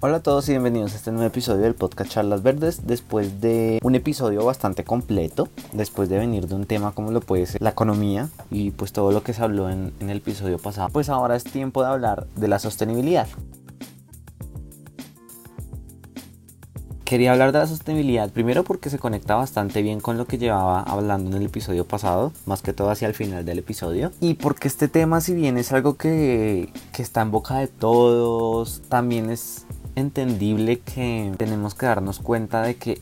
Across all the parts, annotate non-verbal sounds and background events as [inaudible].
Hola a todos y bienvenidos a este nuevo episodio del podcast Charlas Verdes. Después de un episodio bastante completo, después de venir de un tema como lo puede ser la economía y pues todo lo que se habló en, el episodio pasado, pues ahora es tiempo de hablar de la sostenibilidad. Quería hablar de la sostenibilidad primero porque se conecta bastante bien con lo que llevaba hablando en el episodio pasado, más que todo hacia el final del episodio. Y porque este tema, si bien es algo que, que está en boca de todos, también es entendible que tenemos que darnos cuenta de que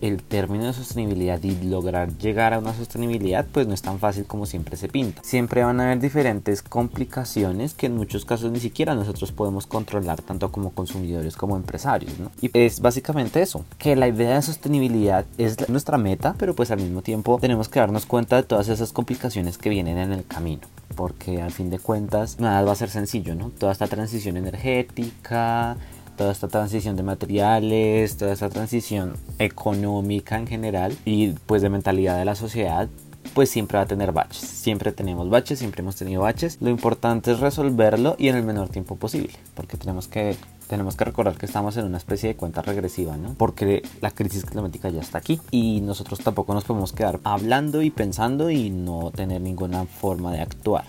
el término de sostenibilidad y lograr llegar a una sostenibilidad pues no es tan fácil como siempre se pinta. Siempre van a haber diferentes complicaciones que en muchos casos ni siquiera nosotros podemos controlar tanto como consumidores como empresarios. ¿no? Y es básicamente eso, que la idea de sostenibilidad es nuestra meta, pero pues al mismo tiempo tenemos que darnos cuenta de todas esas complicaciones que vienen en el camino porque al fin de cuentas nada va a ser sencillo, ¿no? Toda esta transición energética, toda esta transición de materiales, toda esta transición económica en general y pues de mentalidad de la sociedad, pues siempre va a tener baches. Siempre tenemos baches, siempre hemos tenido baches. Lo importante es resolverlo y en el menor tiempo posible, porque tenemos que tenemos que recordar que estamos en una especie de cuenta regresiva, ¿no? Porque la crisis climática ya está aquí y nosotros tampoco nos podemos quedar hablando y pensando y no tener ninguna forma de actuar.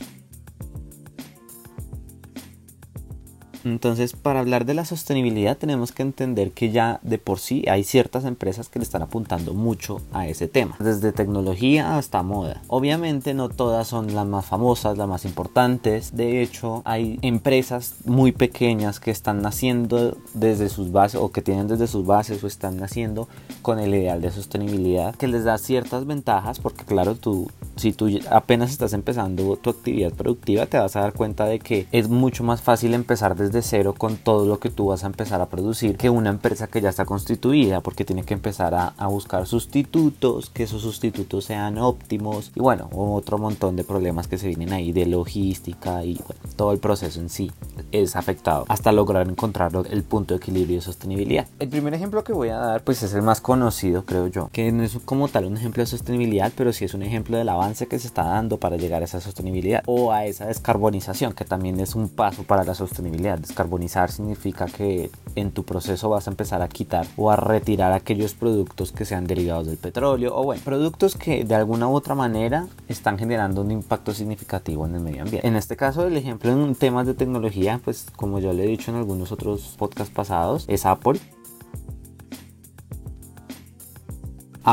Entonces, para hablar de la sostenibilidad tenemos que entender que ya de por sí hay ciertas empresas que le están apuntando mucho a ese tema, desde tecnología hasta moda. Obviamente no todas son las más famosas, las más importantes. De hecho, hay empresas muy pequeñas que están naciendo desde sus bases o que tienen desde sus bases o están naciendo con el ideal de sostenibilidad que les da ciertas ventajas porque claro, tú si tú apenas estás empezando tu actividad productiva te vas a dar cuenta de que es mucho más fácil empezar desde de cero con todo lo que tú vas a empezar a producir que una empresa que ya está constituida porque tiene que empezar a, a buscar sustitutos, que esos sustitutos sean óptimos y bueno, otro montón de problemas que se vienen ahí de logística y todo el proceso en sí es afectado hasta lograr encontrar el punto de equilibrio y sostenibilidad. El primer ejemplo que voy a dar pues es el más conocido creo yo, que no es como tal un ejemplo de sostenibilidad, pero sí es un ejemplo del avance que se está dando para llegar a esa sostenibilidad o a esa descarbonización que también es un paso para la sostenibilidad Descarbonizar significa que en tu proceso vas a empezar a quitar o a retirar aquellos productos que sean derivados del petróleo o bueno, productos que de alguna u otra manera están generando un impacto significativo en el medio ambiente. En este caso, el ejemplo en temas de tecnología, pues como ya le he dicho en algunos otros podcasts pasados, es Apple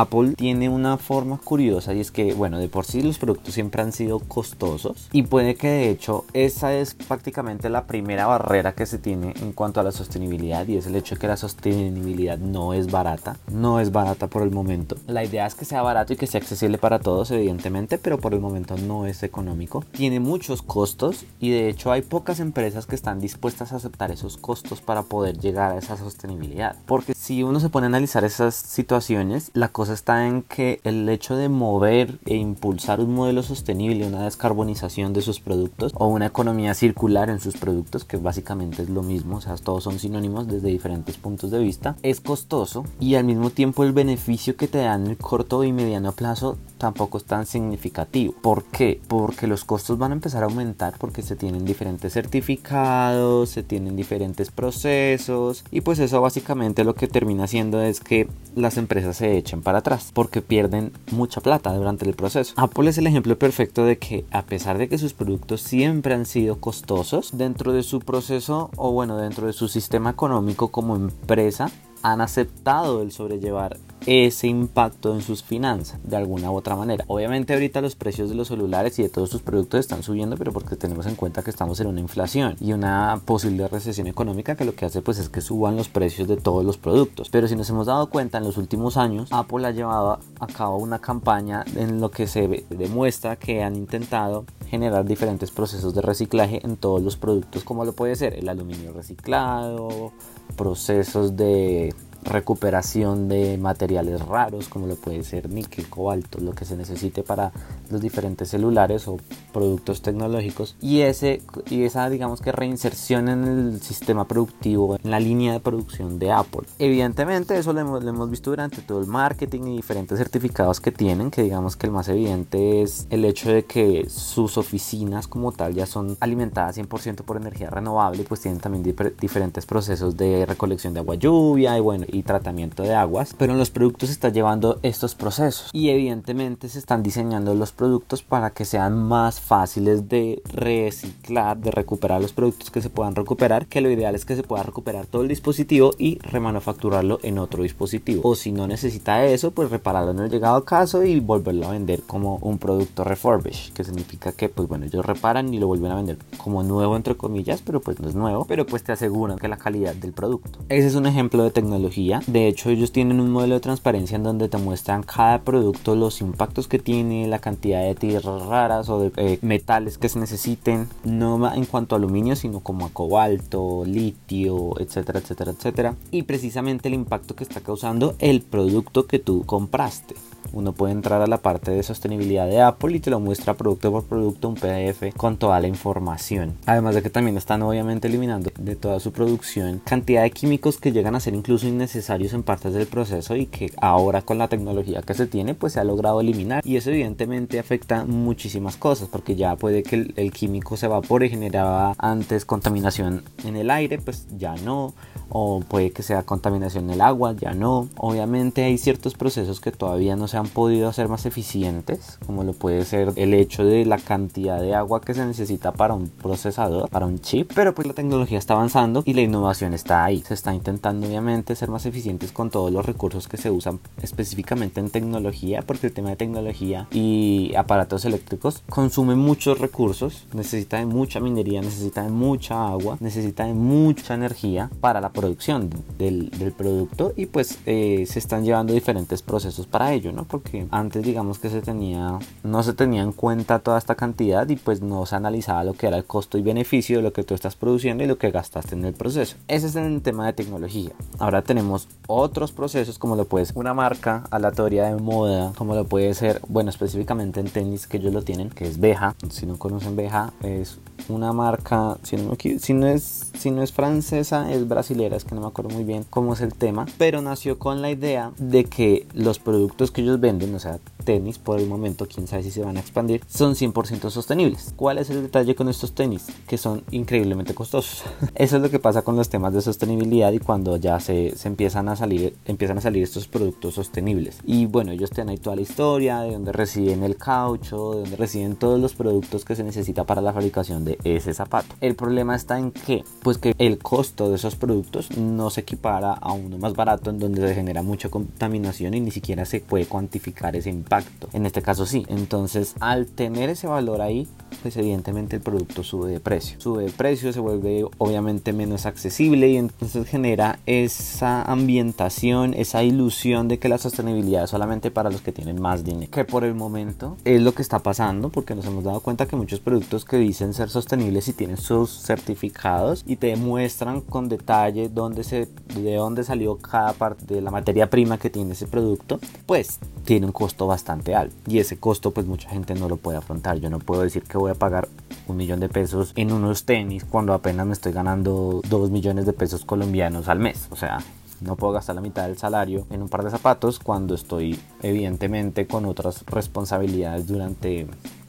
Apple tiene una forma curiosa y es que, bueno, de por sí los productos siempre han sido costosos y puede que de hecho esa es prácticamente la primera barrera que se tiene en cuanto a la sostenibilidad y es el hecho de que la sostenibilidad no es barata, no es barata por el momento. La idea es que sea barato y que sea accesible para todos, evidentemente, pero por el momento no es económico. Tiene muchos costos y de hecho hay pocas empresas que están dispuestas a aceptar esos costos para poder llegar a esa sostenibilidad. Porque si uno se pone a analizar esas situaciones, la cosa está en que el hecho de mover e impulsar un modelo sostenible, una descarbonización de sus productos o una economía circular en sus productos, que básicamente es lo mismo, o sea, todos son sinónimos desde diferentes puntos de vista, es costoso y al mismo tiempo el beneficio que te da en el corto y mediano plazo tampoco es tan significativo. ¿Por qué? Porque los costos van a empezar a aumentar porque se tienen diferentes certificados, se tienen diferentes procesos y pues eso básicamente lo que termina haciendo es que las empresas se echen para atrás porque pierden mucha plata durante el proceso. Apple es el ejemplo perfecto de que a pesar de que sus productos siempre han sido costosos, dentro de su proceso o bueno, dentro de su sistema económico como empresa, han aceptado el sobrellevar ese impacto en sus finanzas de alguna u otra manera. Obviamente ahorita los precios de los celulares y de todos sus productos están subiendo, pero porque tenemos en cuenta que estamos en una inflación y una posible recesión económica que lo que hace pues es que suban los precios de todos los productos. Pero si nos hemos dado cuenta en los últimos años, Apple ha llevado a cabo una campaña en lo que se demuestra que han intentado generar diferentes procesos de reciclaje en todos los productos como lo puede ser el aluminio reciclado, procesos de recuperación de materiales raros como lo puede ser níquel, cobalto, lo que se necesite para los diferentes celulares o productos tecnológicos y, ese, y esa digamos que reinserción en el sistema productivo, en la línea de producción de Apple. Evidentemente eso lo hemos, lo hemos visto durante todo el marketing y diferentes certificados que tienen, que digamos que el más evidente es el hecho de que sus oficinas como tal ya son alimentadas 100% por energía renovable, pues tienen también diferentes procesos de recolección de agua lluvia y bueno, tratamiento de aguas, pero en los productos se está llevando estos procesos y evidentemente se están diseñando los productos para que sean más fáciles de reciclar, de recuperar los productos que se puedan recuperar, que lo ideal es que se pueda recuperar todo el dispositivo y remanufacturarlo en otro dispositivo. O si no necesita eso, pues repararlo en el llegado caso y volverlo a vender como un producto refurbished, que significa que pues bueno, ellos reparan y lo vuelven a vender como nuevo entre comillas, pero pues no es nuevo, pero pues te aseguran que la calidad del producto. Ese es un ejemplo de tecnología. De hecho, ellos tienen un modelo de transparencia en donde te muestran cada producto, los impactos que tiene, la cantidad de tierras raras o de eh, metales que se necesiten, no en cuanto a aluminio, sino como a cobalto, litio, etcétera, etcétera, etcétera. Y precisamente el impacto que está causando el producto que tú compraste. Uno puede entrar a la parte de sostenibilidad de Apple y te lo muestra producto por producto un PDF con toda la información. Además de que también están obviamente eliminando de toda su producción cantidad de químicos que llegan a ser incluso innecesarios en partes del proceso y que ahora con la tecnología que se tiene pues se ha logrado eliminar y eso evidentemente afecta muchísimas cosas porque ya puede que el, el químico se evapore generaba antes contaminación en el aire pues ya no o puede que sea contaminación en el agua, ya no. Obviamente hay ciertos procesos que todavía no se han podido hacer más eficientes, como lo puede ser el hecho de la cantidad de agua que se necesita para un procesador, para un chip, pero pues la tecnología está avanzando y la innovación está ahí. Se está intentando obviamente ser más eficientes con todos los recursos que se usan específicamente en tecnología, porque el tema de tecnología y aparatos eléctricos consume muchos recursos, necesita de mucha minería, necesita de mucha agua, necesita de mucha energía para la producción del, del producto y pues eh, se están llevando diferentes procesos para ello, ¿no? Porque antes digamos que se tenía, no se tenía en cuenta toda esta cantidad y pues no se analizaba lo que era el costo y beneficio de lo que tú estás produciendo y lo que gastaste en el proceso. Ese es el tema de tecnología. Ahora tenemos otros procesos como lo puede ser una marca aleatoria de moda, como lo puede ser, bueno, específicamente en tenis que ellos lo tienen, que es Beja. Si no conocen Beja, es una marca, si no, si no, es, si no es francesa, es brasilera, es que no me acuerdo muy bien cómo es el tema, pero nació con la idea de que los productos que ellos venden, o sea, tenis por el momento, quién sabe si se van a expandir, son 100% sostenibles. ¿Cuál es el detalle con estos tenis? Que son increíblemente costosos. [laughs] Eso es lo que pasa con los temas de sostenibilidad y cuando ya se, se empiezan a salir, empiezan a salir estos productos sostenibles. Y bueno, ellos tienen ahí toda la historia de dónde reciben el caucho, de dónde reciben todos los productos que se necesita para la fabricación de ese zapato. El problema está en que, pues que el costo de esos productos no se equipara a uno más barato en donde se genera mucha contaminación y ni siquiera se puede cuantificar ese impacto. En este caso sí. Entonces, al tener ese valor ahí, pues evidentemente el producto sube de precio. Sube de precio, se vuelve obviamente menos accesible y entonces genera esa ambientación, esa ilusión de que la sostenibilidad es solamente para los que tienen más dinero. Que por el momento es lo que está pasando porque nos hemos dado cuenta que muchos productos que dicen ser sostenibles y tienen sus certificados y te demuestran con detalle dónde se, de dónde salió cada parte de la materia prima que tiene ese producto, pues tiene un costo bastante alto y ese costo pues mucha gente no lo puede afrontar. Yo no puedo decir que voy a pagar un millón de pesos en unos tenis cuando apenas me estoy ganando dos millones de pesos colombianos al mes. O sea, no puedo gastar la mitad del salario en un par de zapatos cuando estoy evidentemente con otras responsabilidades durante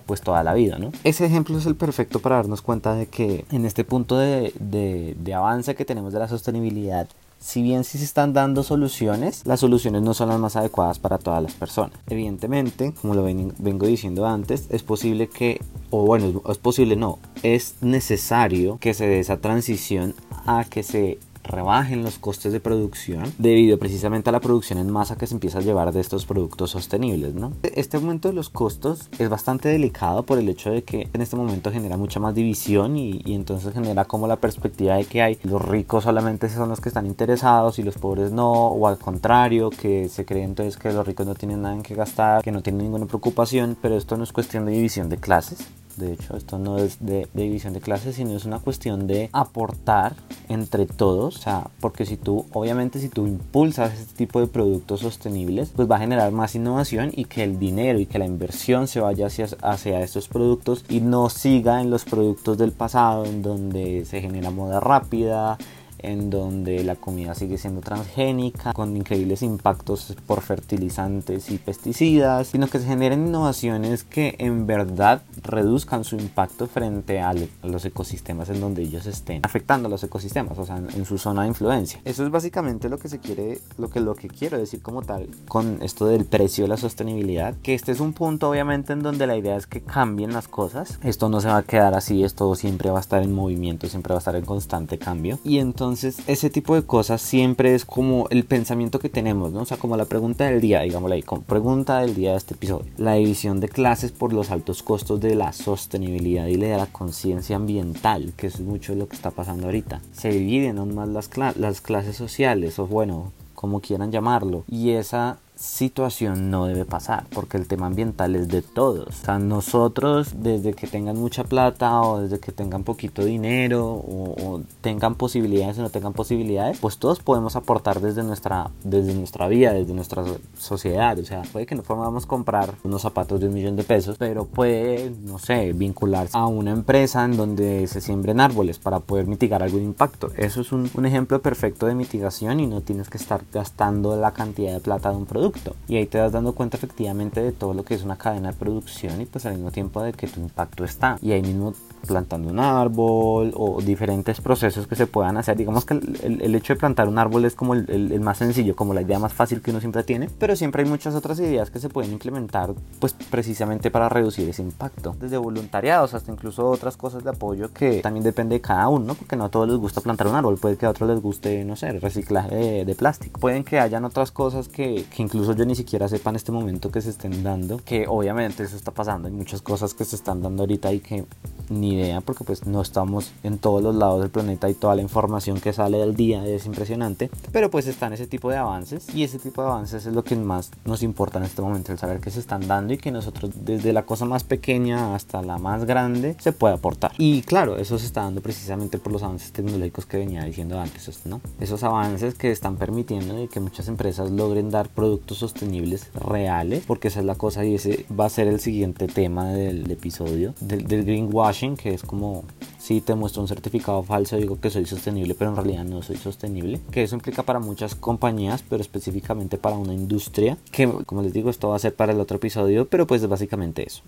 pues toda la vida, ¿no? Ese ejemplo es el perfecto para darnos cuenta de que en este punto de, de, de avance que tenemos de la sostenibilidad si bien sí se están dando soluciones, las soluciones no son las más adecuadas para todas las personas. Evidentemente, como lo vengo diciendo antes, es posible que, o bueno, es posible no, es necesario que se dé esa transición a que se rebajen los costes de producción debido precisamente a la producción en masa que se empieza a llevar de estos productos sostenibles. ¿no? Este aumento de los costos es bastante delicado por el hecho de que en este momento genera mucha más división y, y entonces genera como la perspectiva de que hay los ricos solamente son los que están interesados y los pobres no, o al contrario, que se cree entonces que los ricos no tienen nada en que gastar, que no tienen ninguna preocupación, pero esto no es cuestión de división de clases de hecho, esto no es de, división de clases, sino es una cuestión de aportar entre todos, o sea, porque si tú, obviamente si tú impulsas este tipo de productos sostenibles, pues va a generar más innovación y que el dinero y que la inversión se vaya hacia, hacia estos productos y no siga en los productos del pasado en donde se genera moda rápida, en donde la comida sigue siendo transgénica, con increíbles impactos por fertilizantes y pesticidas, sino que se generen innovaciones que en verdad reduzcan su impacto frente a los ecosistemas en donde ellos estén afectando a los ecosistemas, o sea, en su zona de influencia. Eso es básicamente lo que se quiere, lo que, lo que quiero decir como tal con esto del precio de la sostenibilidad, que este es un punto obviamente en donde la idea es que cambien las cosas, esto no se va a quedar así, esto siempre va a estar en movimiento, siempre va a estar en constante cambio, y entonces entonces, ese tipo de cosas siempre es como el pensamiento que tenemos, ¿no? O sea, como la pregunta del día, digámosle ahí, como pregunta del día de este episodio. La división de clases por los altos costos de la sostenibilidad y de la conciencia ambiental, que es mucho lo que está pasando ahorita. Se dividen aún más las, las clases sociales, o bueno, como quieran llamarlo. Y esa situación no debe pasar porque el tema ambiental es de todos. O sea, nosotros desde que tengan mucha plata o desde que tengan poquito dinero o, tengan posibilidades o no tengan posibilidades, pues todos podemos aportar desde nuestra, desde nuestra vida, desde nuestra sociedad. O sea, puede que no podamos comprar unos zapatos de un millón de pesos, pero puede, no sé, vincularse a una empresa en donde se siembren árboles para poder mitigar algún impacto. Eso es un, un ejemplo perfecto de mitigación y no tienes que estar gastando la cantidad de plata de un producto y ahí te vas dando cuenta efectivamente de todo lo que es una cadena de producción y pues al mismo tiempo de que tu impacto está. Y ahí mismo plantando un árbol o diferentes procesos que se puedan hacer. Digamos que el, hecho de plantar un árbol es como el, más sencillo, como la idea más fácil que uno siempre tiene, pero siempre hay muchas otras ideas que se pueden implementar pues precisamente para reducir ese impacto. Desde voluntariados hasta incluso otras cosas de apoyo que también depende de cada uno, porque no a todos les gusta plantar un árbol, puede que a otros les guste, no sé, reciclaje de, plástico. Pueden que hayan otras cosas que, que incluso yo ni siquiera sepa en este momento que se estén dando, que obviamente eso está pasando, hay muchas cosas que se están dando ahorita y que ni idea porque pues no estamos en todos los lados del planeta y toda la información que sale del día es impresionante pero pues están ese tipo de avances y ese tipo de avances es lo que más nos importa en este momento el saber que se están dando y que nosotros desde la cosa más pequeña hasta la más grande se puede aportar y claro eso se está dando precisamente por los avances tecnológicos que venía diciendo antes ¿no? esos avances que están permitiendo de que muchas empresas logren dar productos sostenibles reales porque esa es la cosa y ese va a ser el siguiente tema del episodio del, del greenwashing que es como si te muestro un certificado falso digo que soy sostenible pero en realidad no soy sostenible que eso implica para muchas compañías pero específicamente para una industria que como les digo esto va a ser para el otro episodio pero pues es básicamente eso.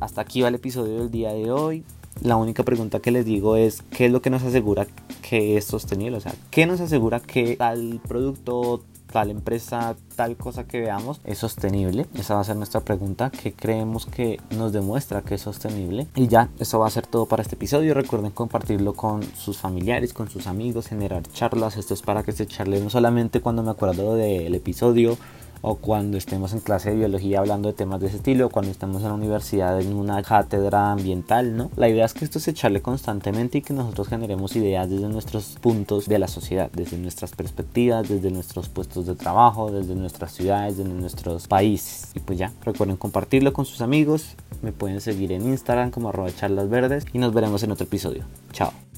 Hasta aquí va el episodio del día de hoy. La única pregunta que les digo es qué es lo que nos asegura que es sostenible o sea qué nos asegura que tal producto tal empresa, tal cosa que veamos es sostenible? Esa va a ser nuestra pregunta, que creemos que nos demuestra que es sostenible? Y ya, eso va a ser todo para este episodio. Recuerden compartirlo con sus familiares, con sus amigos, generar charlas. Esto es para que se charle no solamente cuando me acuerdo del episodio, o cuando estemos en clase de biología hablando de temas de ese estilo, o cuando estemos en la universidad en una cátedra ambiental, ¿no? La idea es que esto se charle constantemente y que nosotros generemos ideas desde nuestros puntos de la sociedad, desde nuestras perspectivas, desde nuestros puestos de trabajo, desde nuestras ciudades, desde nuestros países. Y pues ya, recuerden compartirlo con sus amigos, me pueden seguir en Instagram como arroba charlas verdes y nos veremos en otro episodio. Chao.